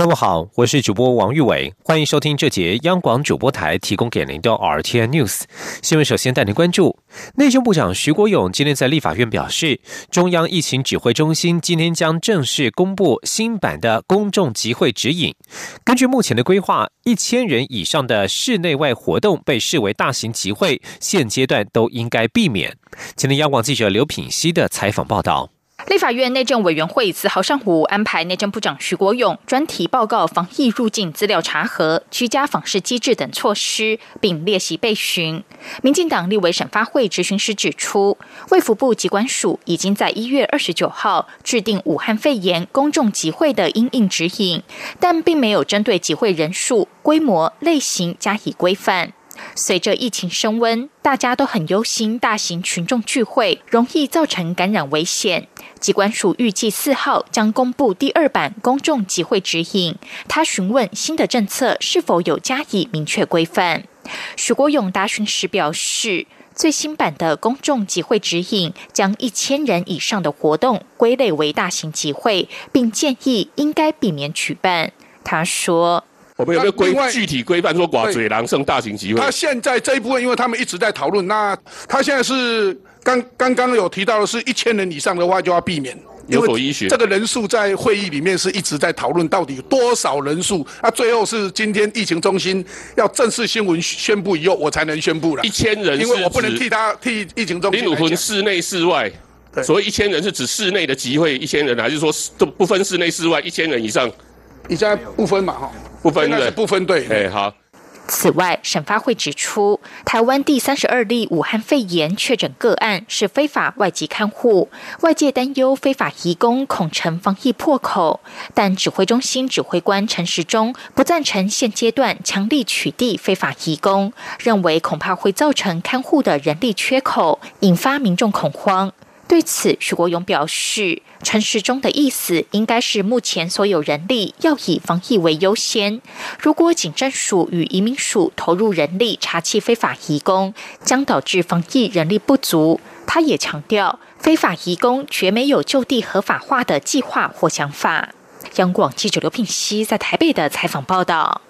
各位好，我是主播王玉伟，欢迎收听这节央广主播台提供给您的 RTN News 新闻。首先带您关注，内政部长徐国勇今天在立法院表示，中央疫情指挥中心今天将正式公布新版的公众集会指引。根据目前的规划，一千人以上的室内外活动被视为大型集会，现阶段都应该避免。今天央广记者刘品熙的采访报道。立法院内政委员会四号上午安排内政部长徐国勇专题报告防疫入境资料查核、居家访视机制等措施，并列席备询。民进党立委审发会执行师指出，卫福部机关署已经在一月二十九号制定武汉肺炎公众集会的应应指引，但并没有针对集会人数、规模、类型加以规范。随着疫情升温，大家都很忧心大型群众聚会容易造成感染危险。机关署预计四号将公布第二版公众集会指引。他询问新的政策是否有加以明确规范。许国勇答询时表示，最新版的公众集会指引将一千人以上的活动归类为大型集会，并建议应该避免举办。他说。我们有没有规具体规范说寡嘴狼胜大型集会？他现在这一部分，因为他们一直在讨论，那他现在是刚刚刚有提到的是一千人以上的话就要避免，有所医学。这个人数在会议里面是一直在讨论到底有多少人数，那最后是今天疫情中心要正式新闻宣布以后，我才能宣布了。一千人，因为我不能替他替疫情中心。林鲁芬室内室外，所谓一千人是指室内的集会一千人，还是说都不分室内室外一千人以上？你现在不分嘛哈？不分对，不分对。哎，好。此外，审发会指出，台湾第三十二例武汉肺炎确诊个案是非法外籍看护，外界担忧非法移工恐成防疫破口，但指挥中心指挥官陈时中不赞成现阶段强力取缔非法移工，认为恐怕会造成看护的人力缺口，引发民众恐慌。对此，徐国勇表示，陈时中的意思应该是目前所有人力要以防疫为优先。如果警政署与移民署投入人力查缉非法移工，将导致防疫人力不足。他也强调，非法移工绝没有就地合法化的计划或想法。央广记者刘品熙在台北的采访报道。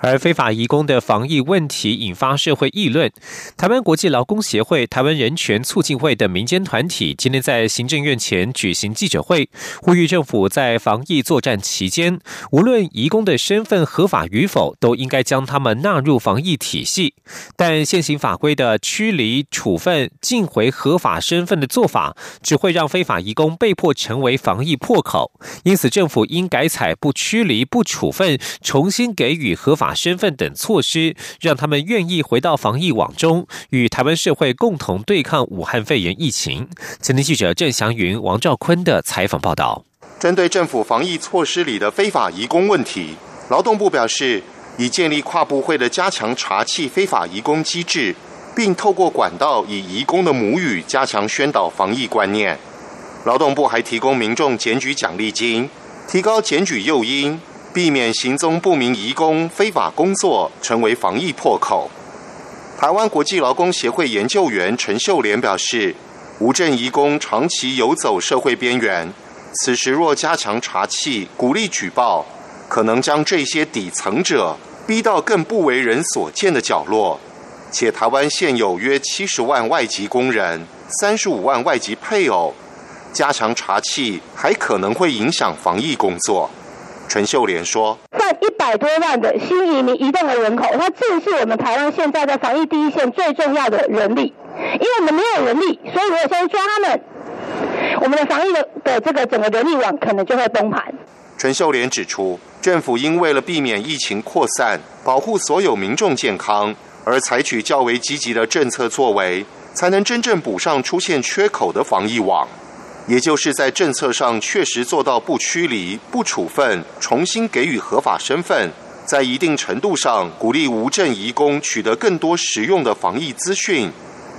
而非法移工的防疫问题引发社会议论。台湾国际劳工协会、台湾人权促进会等民间团体今天在行政院前举行记者会，呼吁政府在防疫作战期间，无论移工的身份合法与否，都应该将他们纳入防疫体系。但现行法规的驱离、处分、尽回合法身份的做法，只会让非法移工被迫成为防疫破口。因此，政府应改采不驱离、不处分，重新给予合法。身份等措施，让他们愿意回到防疫网中，与台湾社会共同对抗武汉肺炎疫情。前天记者郑祥云、王兆坤的采访报道。针对政府防疫措施里的非法移工问题，劳动部表示，已建立跨部会的加强查缉非法移工机制，并透过管道以移工的母语加强宣导防疫观念。劳动部还提供民众检举奖励金，提高检举诱因。避免行踪不明移工非法工作成为防疫破口。台湾国际劳工协会研究员陈秀莲表示，无证移工长期游走社会边缘，此时若加强查缉、鼓励举报，可能将这些底层者逼到更不为人所见的角落。且台湾现有约七十万外籍工人、三十五万外籍配偶，加强查缉还可能会影响防疫工作。陈秀莲说：“占一百多万的新移民移动的人口，它正是我们台湾现在在防疫第一线最重要的人力。因为我们没有人力，所以如果先抓他们，我们的防疫的的这个整个人力网可能就会崩盘。”陈秀莲指出，政府因为了避免疫情扩散，保护所有民众健康，而采取较为积极的政策作为，才能真正补上出现缺口的防疫网。也就是在政策上确实做到不驱离、不处分，重新给予合法身份，在一定程度上鼓励无证移工取得更多实用的防疫资讯，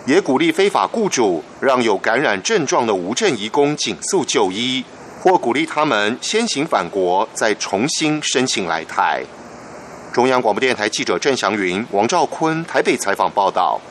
也鼓励非法雇主让有感染症状的无证移工紧速就医，或鼓励他们先行返国，再重新申请来台。中央广播电台记者郑祥云、王兆坤台北采访报道。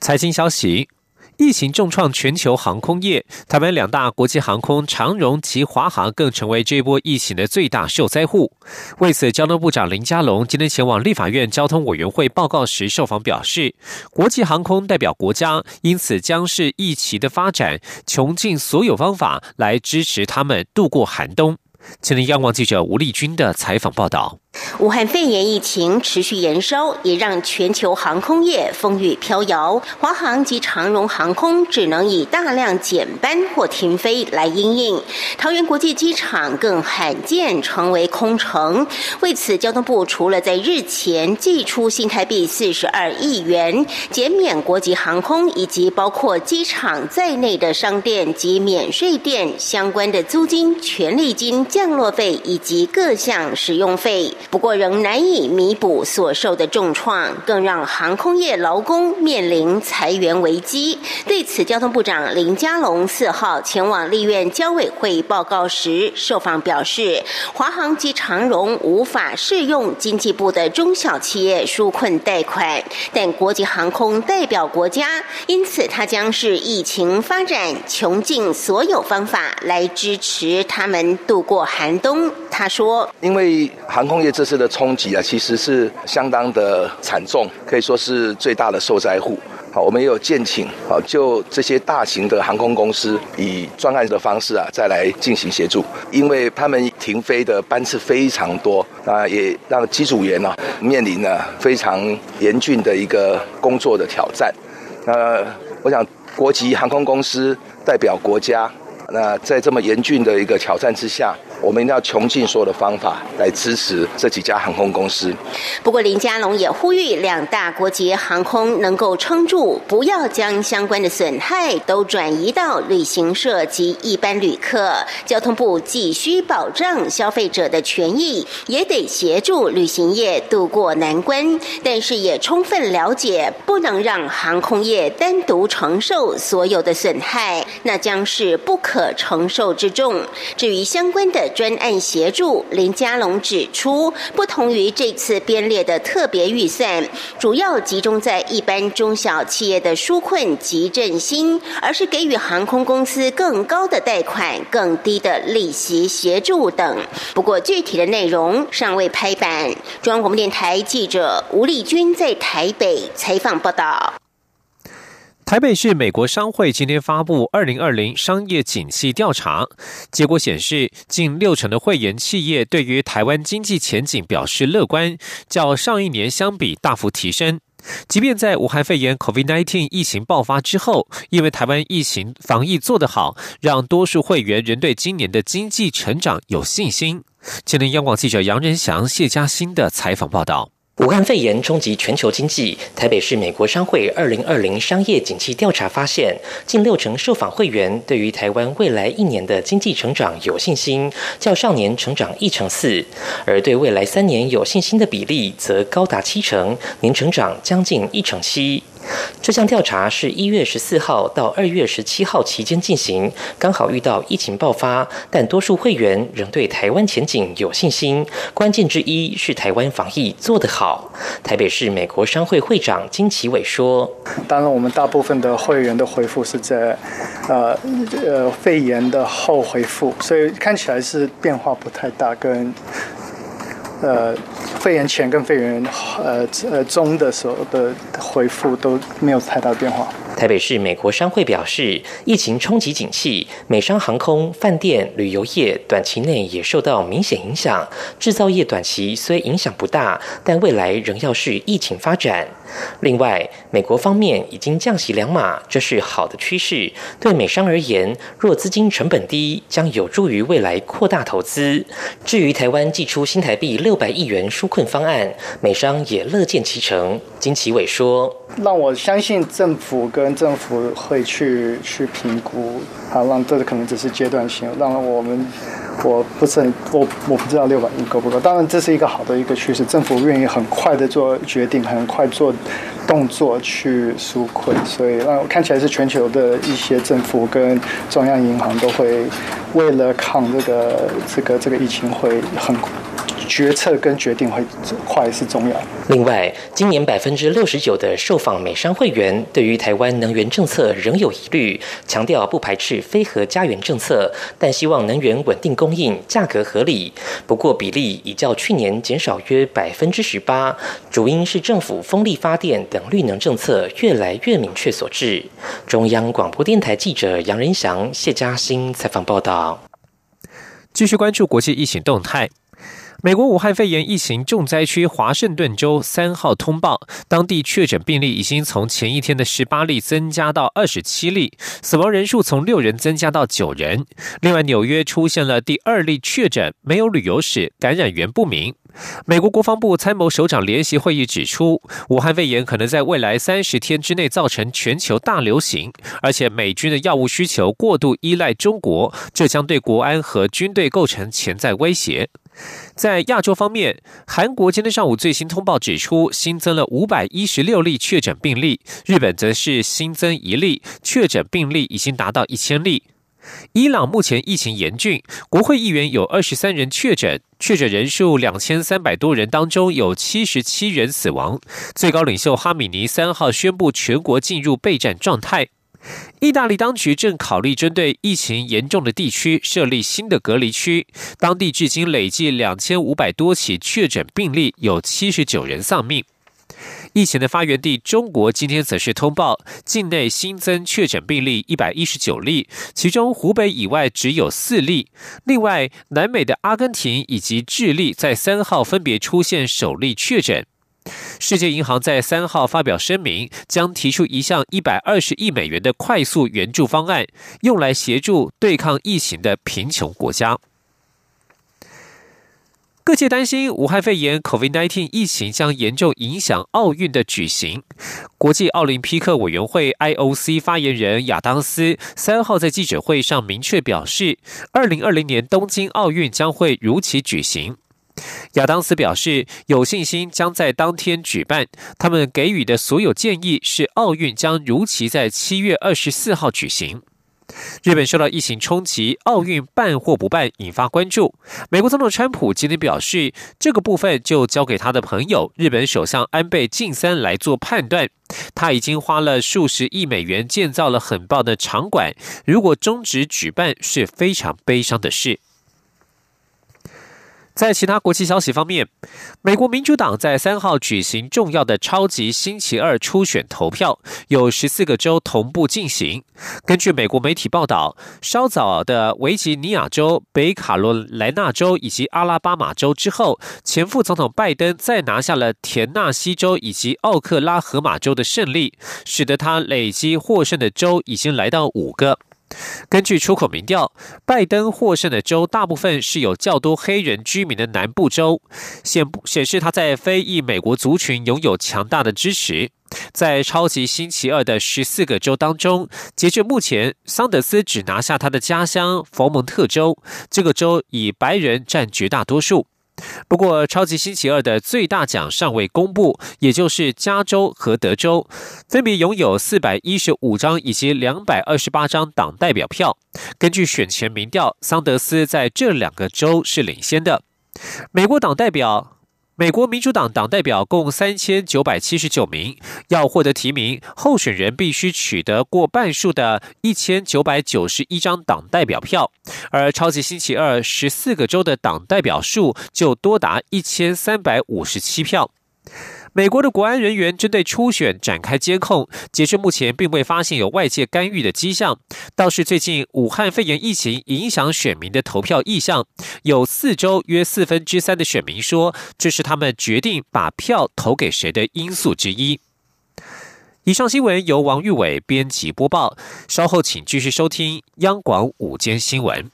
财经消息。疫情重创全球航空业，台湾两大国际航空长荣及华航更成为这波疫情的最大受灾户。为此，交通部长林佳龙今天前往立法院交通委员会报告时，受访表示，国际航空代表国家，因此将是疫情的发展，穷尽所有方法来支持他们度过寒冬。前天，央广记者吴丽君的采访报道。武汉肺炎疫情持续延烧，也让全球航空业风雨飘摇。华航及长荣航空只能以大量减班或停飞来应应。桃园国际机场更罕见成为空城。为此，交通部除了在日前寄出新台币四十二亿元减免国际航空以及包括机场在内的商店及免税店相关的租金、权利金、降落费以及各项使用费。不过，仍难以弥补所受的重创，更让航空业劳工面临裁员危机。对此，交通部长林佳龙四号前往立院交委会报告时，受访表示，华航及长荣无法适用经济部的中小企业纾困贷款，但国际航空代表国家，因此他将是疫情发展，穷尽所有方法来支持他们度过寒冬。他说：“因为航空业这次的冲击啊，其实是相当的惨重，可以说是最大的受灾户。好，我们也有建请，好，就这些大型的航空公司以专案的方式啊，再来进行协助，因为他们停飞的班次非常多啊，也让机组员呢面临了非常严峻的一个工作的挑战。那我想，国际航空公司代表国家，那在这么严峻的一个挑战之下。”我们一定要穷尽所有的方法来支持这几家航空公司。不过，林佳龙也呼吁两大国际航空能够撑住，不要将相关的损害都转移到旅行社及一般旅客。交通部既需保障消费者的权益，也得协助旅行业渡过难关。但是，也充分了解，不能让航空业单独承受所有的损害，那将是不可承受之重。至于相关的，专案协助林佳龙指出，不同于这次编列的特别预算，主要集中在一般中小企业的纾困及振兴，而是给予航空公司更高的贷款、更低的利息协助等。不过，具体的内容尚未拍板。中央广播电台记者吴丽君在台北采访报道。台北市美国商会今天发布二零二零商业景气调查结果显示，近六成的会员企业对于台湾经济前景表示乐观，较上一年相比大幅提升。即便在武汉肺炎 （COVID-19） 疫情爆发之后，因为台湾疫情防疫做得好，让多数会员仍对今年的经济成长有信心。今天，央广记者杨仁祥、谢嘉欣的采访报道。武汉肺炎冲击全球经济，台北市美国商会二零二零商业景气调查发现，近六成受访会员对于台湾未来一年的经济成长有信心，较上年成长一成四，而对未来三年有信心的比例则高达七成，年成长将近一成七。这项调查是一月十四号到二月十七号期间进行，刚好遇到疫情爆发，但多数会员仍对台湾前景有信心。关键之一是台湾防疫做得好。台北市美国商会会长金奇伟说：“当然，我们大部分的会员的回复是在，呃呃肺炎的后回复，所以看起来是变化不太大，跟。”呃，肺炎前跟肺炎呃呃中的时候的回复都没有太大变化。台北市美国商会表示，疫情冲击景气，美商航空、饭店、旅游业短期内也受到明显影响。制造业短期虽影响不大，但未来仍要视疫情发展。另外，美国方面已经降息两码，这是好的趋势。对美商而言，若资金成本低，将有助于未来扩大投资。至于台湾寄出新台币六百亿元纾困方案，美商也乐见其成。金奇伟说：“让我相信政府跟政府会去去评估，好让这个可能只是阶段性，让我们我不是很我我不知道六百亿够不够。当然这是一个好的一个趋势，政府愿意很快的做决定，很快做动作去纾困，所以让看起来是全球的一些政府跟中央银行都会为了抗这个这个这个疫情会很。决策跟决定会快是重要。另外，今年百分之六十九的受访美商会员对于台湾能源政策仍有疑虑，强调不排斥非核家园政策，但希望能源稳定供应、价格合理。不过比例已较去年减少约百分之十八，主因是政府风力发电等绿能政策越来越明确所致。中央广播电台记者杨仁祥、谢嘉欣采访报道。继续关注国际疫情动态。美国武汉肺炎疫情重灾区华盛顿州三号通报，当地确诊病例已经从前一天的十八例增加到二十七例，死亡人数从六人增加到九人。另外，纽约出现了第二例确诊，没有旅游史，感染源不明。美国国防部参谋首长联席会议指出，武汉肺炎可能在未来三十天之内造成全球大流行，而且美军的药物需求过度依赖中国，这将对国安和军队构成潜在威胁。在亚洲方面，韩国今天上午最新通报指出，新增了五百一十六例确诊病例；日本则是新增一例确诊病例，已经达到一千例。伊朗目前疫情严峻，国会议员有二十三人确诊，确诊人数两千三百多人当中有七十七人死亡。最高领袖哈米尼三号宣布全国进入备战状态。意大利当局正考虑针对疫情严重的地区设立新的隔离区，当地至今累计两千五百多起确诊病例，有七十九人丧命。疫情的发源地中国今天则是通报境内新增确诊病例一百一十九例，其中湖北以外只有四例。另外，南美的阿根廷以及智利在三号分别出现首例确诊。世界银行在三号发表声明，将提出一项一百二十亿美元的快速援助方案，用来协助对抗疫情的贫穷国家。各界担心武汉肺炎 （COVID-19） 疫情将严重影响奥运的举行。国际奥林匹克委员会 （IOC） 发言人亚当斯三号在记者会上明确表示，二零二零年东京奥运将会如期举行。亚当斯表示，有信心将在当天举办。他们给予的所有建议是，奥运将如期在七月二十四号举行。日本受到疫情冲击，奥运办或不办引发关注。美国总统川普今天表示，这个部分就交给他的朋友日本首相安倍晋三来做判断。他已经花了数十亿美元建造了很棒的场馆，如果终止举办是非常悲伤的事。在其他国际消息方面，美国民主党在三号举行重要的超级星期二初选投票，有十四个州同步进行。根据美国媒体报道，稍早的维吉尼亚州、北卡罗来纳州以及阿拉巴马州之后，前副总统拜登再拿下了田纳西州以及奥克拉荷马州的胜利，使得他累积获胜的州已经来到五个。根据出口民调，拜登获胜的州大部分是有较多黑人居民的南部州，显显示他在非裔美国族群拥有强大的支持。在超级星期二的十四个州当中，截至目前，桑德斯只拿下他的家乡佛蒙特州，这个州以白人占绝大多数。不过，超级星期二的最大奖尚未公布，也就是加州和德州分别拥有四百一十五张以及两百二十八张党代表票。根据选前民调，桑德斯在这两个州是领先的。美国党代表。美国民主党党代表共三千九百七十九名，要获得提名，候选人必须取得过半数的一千九百九十一张党代表票，而超级星期二十四个州的党代表数就多达一千三百五十七票。美国的国安人员针对初选展开监控，截至目前并未发现有外界干预的迹象。倒是最近武汉肺炎疫情影响选民的投票意向，有四周约四分之三的选民说，这是他们决定把票投给谁的因素之一。以上新闻由王玉伟编辑播报，稍后请继续收听央广午间新闻。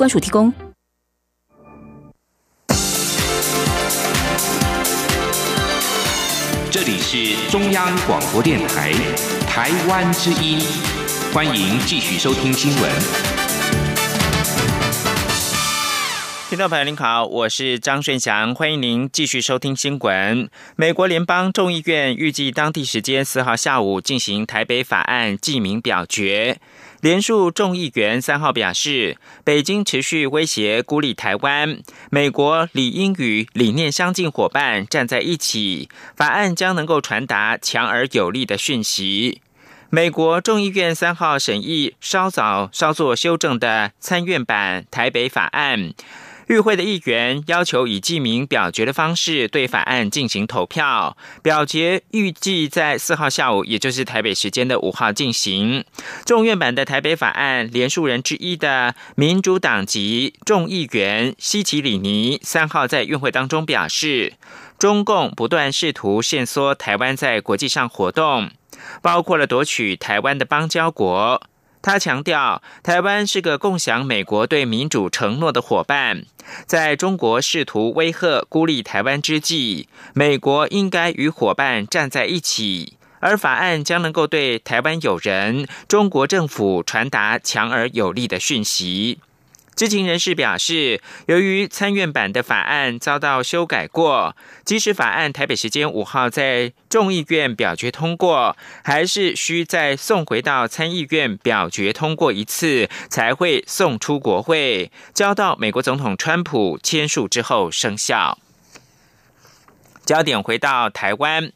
关。署提供。这里是中央广播电台台湾之音，欢迎继续收听新闻。听众朋友您好，我是张顺祥，欢迎您继续收听新闻。美国联邦众议院预计当地时间四号下午进行台北法案记名表决。联署众议员三号表示，北京持续威胁孤立台湾，美国理应与理念相近伙伴站在一起，法案将能够传达强而有力的讯息。美国众议院三号审议稍早稍作修正的参院版台北法案。与会的议员要求以记名表决的方式对法案进行投票，表决预计在四号下午，也就是台北时间的五号进行。众院版的台北法案连署人之一的民主党籍众议员西奇里尼三号在院会当中表示，中共不断试图限缩台湾在国际上活动，包括了夺取台湾的邦交国。他强调，台湾是个共享美国对民主承诺的伙伴。在中国试图威吓、孤立台湾之际，美国应该与伙伴站在一起，而法案将能够对台湾友人、中国政府传达强而有力的讯息。知情人士表示，由于参院版的法案遭到修改过，即使法案台北时间五号在众议院表决通过，还是需再送回到参议院表决通过一次，才会送出国会，交到美国总统川普签署之后生效。焦点回到台湾。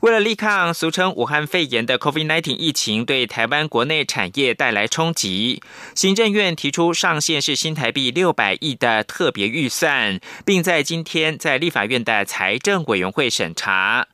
为了力抗俗称武汉肺炎的 COVID-19 疫情对台湾国内产业带来冲击，行政院提出上限是新台币六百亿的特别预算，并在今天在立法院的财政委员会审查。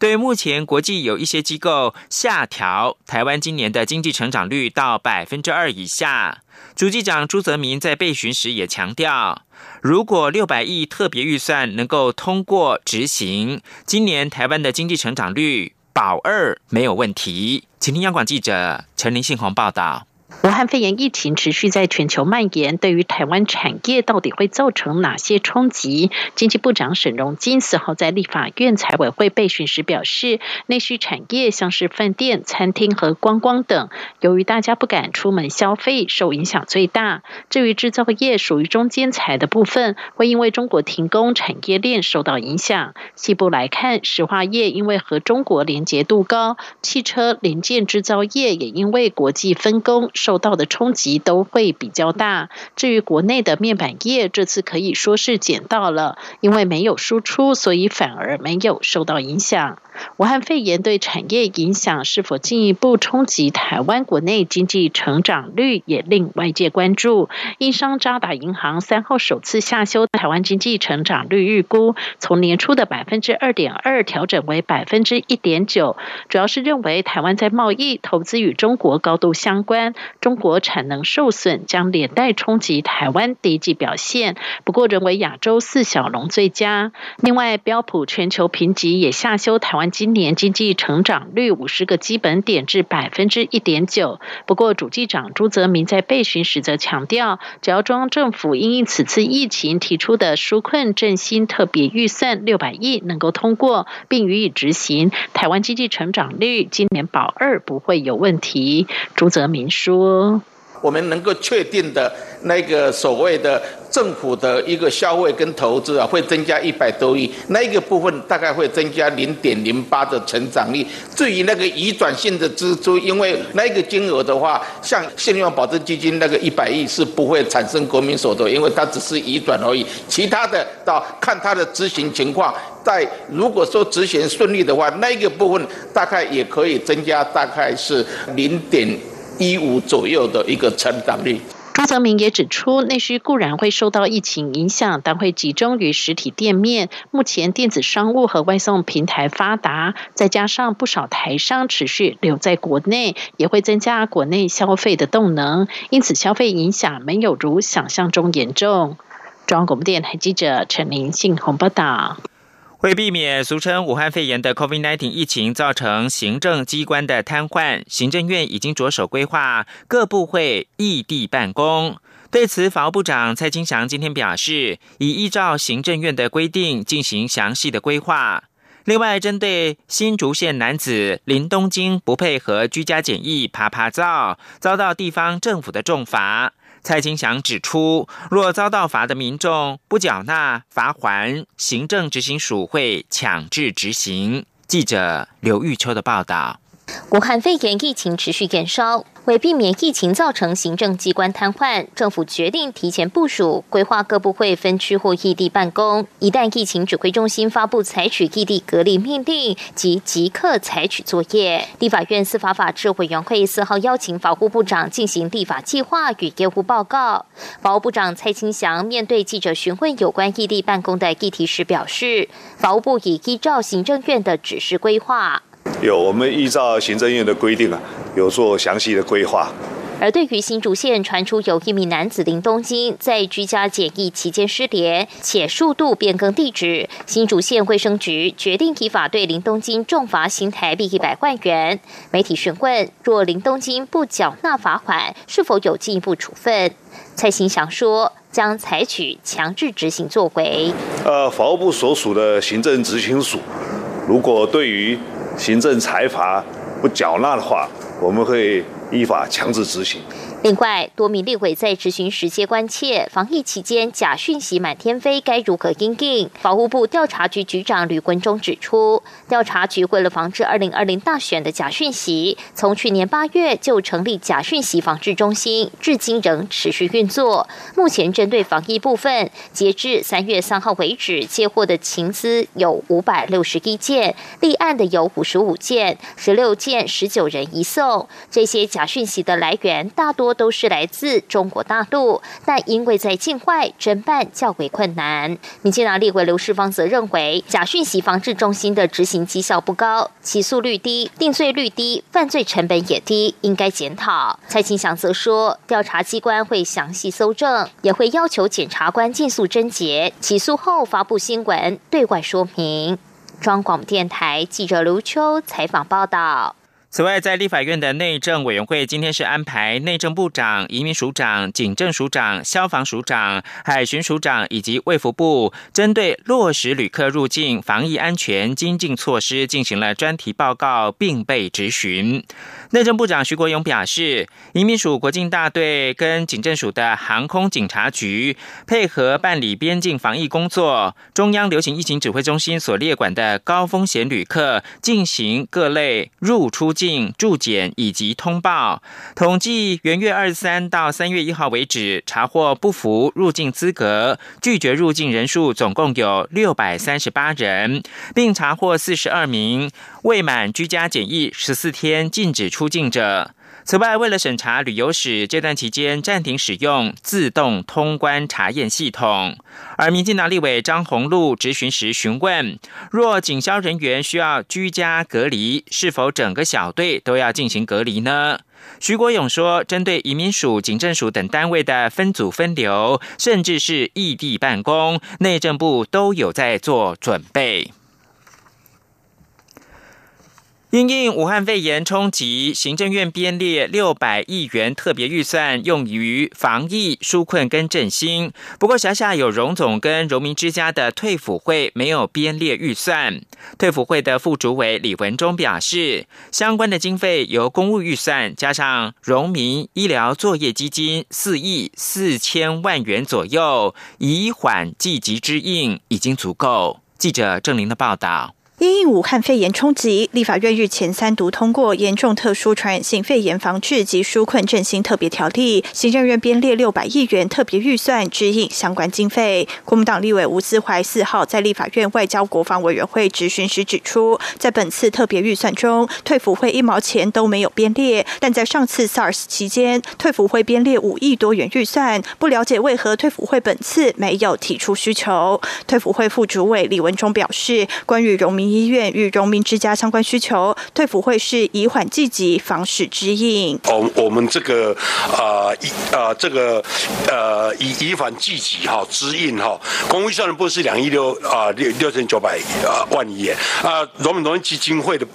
对目前国际有一些机构下调台湾今年的经济成长率到百分之二以下，主计长朱泽民在备询时也强调，如果六百亿特别预算能够通过执行，今年台湾的经济成长率保二没有问题。请听央广记者陈林信宏报道。武汉肺炎疫情持续在全球蔓延，对于台湾产业到底会造成哪些冲击？经济部长沈荣金四号在立法院财委会备询时表示，内需产业像是饭店、餐厅和观光等，由于大家不敢出门消费，受影响最大。至于制造业属于中间材的部分，会因为中国停工，产业链受到影响。西部来看，石化业因为和中国连结度高，汽车零件制造业也因为国际分工。受到的冲击都会比较大。至于国内的面板业，这次可以说是捡到了，因为没有输出，所以反而没有受到影响。武汉肺炎对产业影响是否进一步冲击台湾国内经济成长率，也令外界关注。英商渣打银行三号首次下修台湾经济成长率预估，从年初的百分之二点二调整为百分之一点九，主要是认为台湾在贸易、投资与中国高度相关，中国产能受损将连带冲击台湾第一季表现。不过，仍为亚洲四小龙最佳。另外，标普全球评级也下修台湾。今年经济成长率五十个基本点至百分之一点九。不过，主计长朱泽明在备询时则强调，只要中央政府因应此次疫情提出的纾困振兴特别预算六百亿能够通过并予以执行，台湾经济成长率今年保二不会有问题。朱泽明说：“我们能够确定的那个所谓的。”政府的一个消费跟投资啊，会增加一百多亿，那个部分大概会增加零点零八的成长率。至于那个移转性的支出，因为那个金额的话，像信用保证基金那个一百亿是不会产生国民所得，因为它只是移转而已。其他的到看它的执行情况，在如果说执行顺利的话，那个部分大概也可以增加，大概是零点一五左右的一个成长率。高泽明也指出，内需固然会受到疫情影响，但会集中于实体店面。目前电子商务和外送平台发达，再加上不少台商持续留在国内，也会增加国内消费的动能，因此消费影响没有如想象中严重。中央广播电台记者陈林信宏报道。为避免俗称武汉肺炎的 COVID-19 疫情造成行政机关的瘫痪，行政院已经着手规划各部会异地办公。对此，法务部长蔡金祥今天表示，已依照行政院的规定进行详细的规划。另外，针对新竹县男子林东京不配合居家检疫爬爬灶，遭到地方政府的重罚。蔡金祥指出，若遭到罚的民众不缴纳罚还，行政执行署会强制执行。记者刘玉秋的报道。武汉肺炎疫情持续延烧，为避免疫情造成行政机关瘫痪，政府决定提前部署，规划各部会分区或异地办公。一旦疫情指挥中心发布采取异地隔离命令，即即刻采取作业。立法院司法法制委员会四号邀请法务部长进行立法计划与业务报告。法务部长蔡清祥面对记者询问有关异地办公的议题时表示，法务部已依照行政院的指示规划。有，我们依照行政院的规定啊，有做详细的规划。而对于新竹县传出有一名男子林东京在居家检疫期间失联，且数度变更地址，新竹县卫生局决定依法对林东京重罚新台币一百万元。媒体询问，若林东京不缴纳罚款，是否有进一步处分？蔡兴祥说，将采取强制执行作为。呃，法务部所属的行政执行署，如果对于行政裁罚不缴纳的话，我们会依法强制执行。另外，多名立委在执行时皆关切，防疫期间假讯息满天飞，该如何应应？法务部调查局局长吕文忠指出，调查局为了防治二零二零大选的假讯息，从去年八月就成立假讯息防治中心，至今仍持续运作。目前针对防疫部分，截至三月三号为止，接获的情资有五百六十一件，立案的有五十五件，十六件十九人移送。这些假讯息的来源大多。都是来自中国大陆，但因为在境外侦办较为困难。民进党立委刘世芳则认为，假讯息防治中心的执行绩效不高，起诉率低，定罪率低，犯罪成本也低，应该检讨。蔡清祥则说，调查机关会详细搜证，也会要求检察官尽速侦结，起诉后发布新闻对外说明。中广电台记者刘秋采访报道。此外，在立法院的内政委员会今天是安排内政部长、移民署长、警政署长、消防署长、海巡署长以及卫福部，针对落实旅客入境防疫安全精进措施进行了专题报告，并被质询。内政部长徐国勇表示，移民署国境大队跟警政署的航空警察局配合办理边境防疫工作，中央流行疫情指挥中心所列管的高风险旅客进行各类入出境驻检以及通报。统计元月二十三到三月一号为止，查获不符入境资格、拒绝入境人数总共有六百三十八人，并查获四十二名未满居家检疫十四天禁止。出境者。此外，为了审查旅游史，这段期间暂停使用自动通关查验系统。而民进党立委张宏禄执询时询问：若警消人员需要居家隔离，是否整个小队都要进行隔离呢？徐国勇说：针对移民署、警政署等单位的分组分流，甚至是异地办公，内政部都有在做准备。因应武汉肺炎冲击，行政院编列六百亿元特别预算，用于防疫纾困跟振兴。不过，辖下有荣总跟荣民之家的退辅会没有编列预算。退辅会的副主委李文忠表示，相关的经费由公务预算加上荣民医疗作业基金四亿四千万元左右，以缓济急之应，已经足够。记者郑玲的报道。因应武汉肺炎冲击，立法院日前三读通过《严重特殊传染性肺炎防治及纾困振兴特别条例》，行政院编列六百亿元特别预算支应相关经费。国民党立委吴思怀四号在立法院外交国防委员会质询时指出，在本次特别预算中，退辅会一毛钱都没有编列，但在上次 SARS 期间，退辅会编列五亿多元预算，不了解为何退辅会本次没有提出需求。退辅会副主委李文忠表示，关于荣民。医院与荣民之家相关需求，退辅会是以缓积极，防止之应。我我们这个呃以呃这个呃以以缓积极哈之应哈，公务预算的部是两亿六啊六六千九百万亿元啊，荣民荣民基金会的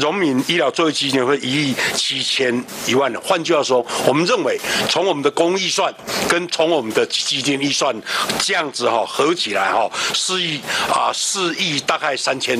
荣民医疗作业基金会一亿七千一万的。换句话说，我们认为从我们的公预算跟从我们的基金预算这样子哈合起来哈四亿啊四亿大概三千。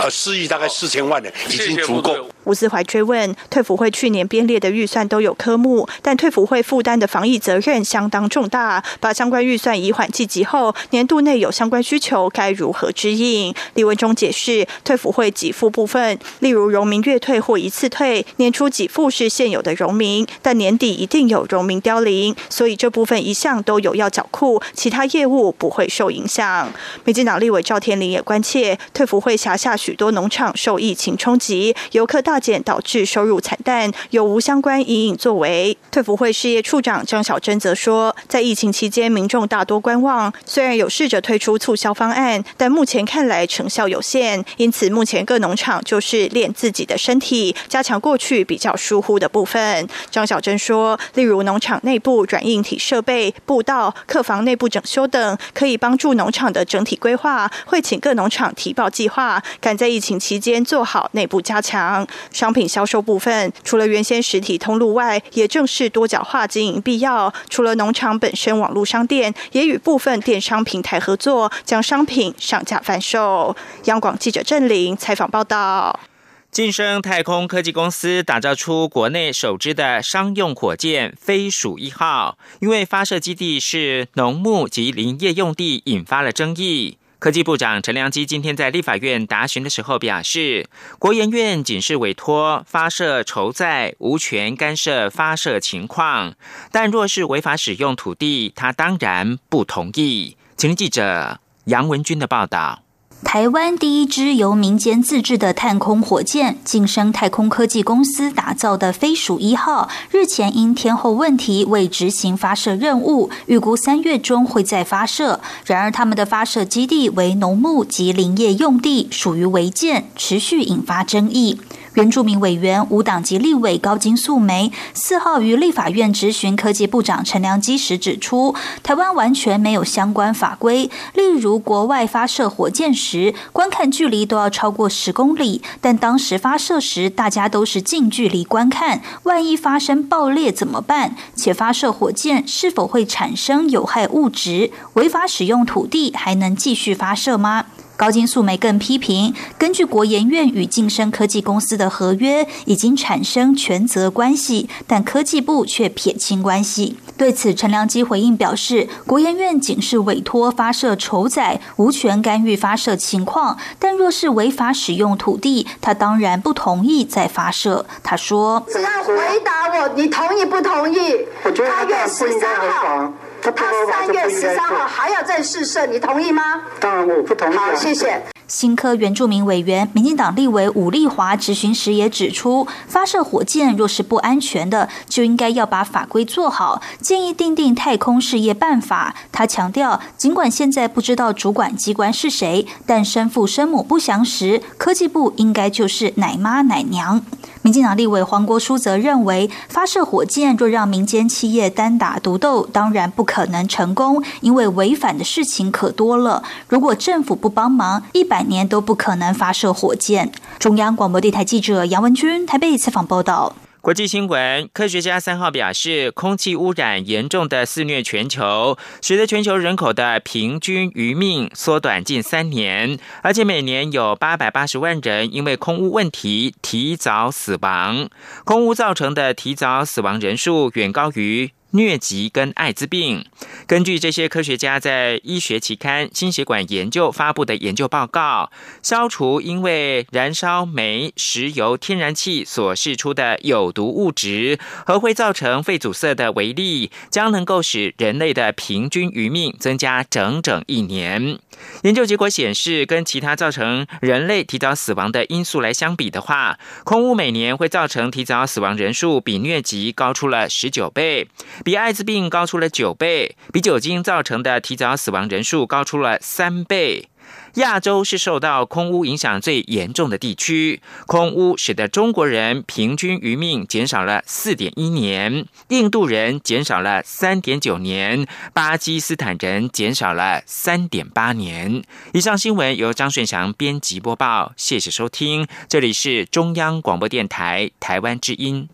呃，四亿大概四千万的已经足够。吴思怀追问，退辅会去年编列的预算都有科目，但退辅会负担的防疫责任相当重大，把相关预算移缓计及后，年度内有相关需求，该如何支应？李文忠解释，退辅会给付部分，例如荣民月退或一次退，年初给付是现有的荣民，但年底一定有荣民凋零，所以这部分一向都有要缴库，其他业务不会受影响。民进党立委赵天麟也关切，退辅会辖下许多农场受疫情冲击，游客大减，导致收入惨淡，有无相关隐隐作为？退辅会事业处长张小珍则说，在疫情期间，民众大多观望，虽然有试着推出促销方案，但目前看来成效有限。因此，目前各农场就是练自己的身体，加强过去比较疏忽的部分。张小珍说，例如农场内部软硬体设备、步道、客房内部整修等，可以帮助农场的整体规划。会请各农场提报计划，赶在疫情期间做好内部加强。商品销售部分，除了原先实体通路外，也正是多角化经营必要。除了农场本身网络商店，也与部分电商平台合作，将商品上架贩售。央广记者郑玲采访报道。晋升太空科技公司打造出国内首支的商用火箭“飞鼠一号”，因为发射基地是农牧及林业用地，引发了争议。科技部长陈良基今天在立法院答询的时候表示，国研院仅是委托发射筹在，无权干涉发射情况。但若是违法使用土地，他当然不同意。请记者杨文军的报道。台湾第一支由民间自制的探空火箭——晋升太空科技公司打造的“飞鼠一号”，日前因天候问题未执行发射任务，预估三月中会再发射。然而，他们的发射基地为农牧及林业用地，属于违建，持续引发争议。原住民委员、无党籍立委高金素梅四号于立法院质询科技部长陈良基时指出，台湾完全没有相关法规，例如国外发射火箭时，观看距离都要超过十公里，但当时发射时大家都是近距离观看，万一发生爆裂怎么办？且发射火箭是否会产生有害物质？违法使用土地还能继续发射吗？高金素梅更批评，根据国研院与晋升科技公司的合约，已经产生权责关系，但科技部却撇清关系。对此，陈良基回应表示，国研院仅是委托发射筹载，无权干预发射情况。但若是违法使用土地，他当然不同意再发射。他说：“只要回答我，你同意不同意？八月十三号。”他三月十三号还要再试射，你同意吗？当然我不同意。好，谢谢。新科原住民委员、民进党立委武立华质询时也指出，发射火箭若是不安全的，就应该要把法规做好，建议订定太空事业办法。他强调，尽管现在不知道主管机关是谁，但生父生母不详时，科技部应该就是奶妈奶娘。民进党立委黄国书则认为，发射火箭若让民间企业单打独斗，当然不可能成功，因为违反的事情可多了。如果政府不帮忙，一百年都不可能发射火箭。中央广播电台记者杨文君台北采访报道。国际新闻：科学家三号表示，空气污染严重的肆虐全球，使得全球人口的平均余命缩短近三年，而且每年有八百八十万人因为空污问题提早死亡。空污造成的提早死亡人数远高于疟疾跟艾滋病。根据这些科学家在医学期刊《心血管研究》发布的研究报告，消除因为燃烧煤、石油、天然气所释出的有毒物质和会造成肺阻塞的微粒，将能够使人类的平均余命增加整整一年。研究结果显示，跟其他造成人类提早死亡的因素来相比的话，空污每年会造成提早死亡人数比疟疾高出了十九倍，比艾滋病高出了九倍，比酒精造成的提早死亡人数高出了三倍。亚洲是受到空污影响最严重的地区，空污使得中国人平均余命减少了四点一年，印度人减少了三点九年，巴基斯坦人减少了三点八年。以上新闻由张顺祥编辑播报，谢谢收听，这里是中央广播电台台湾之音。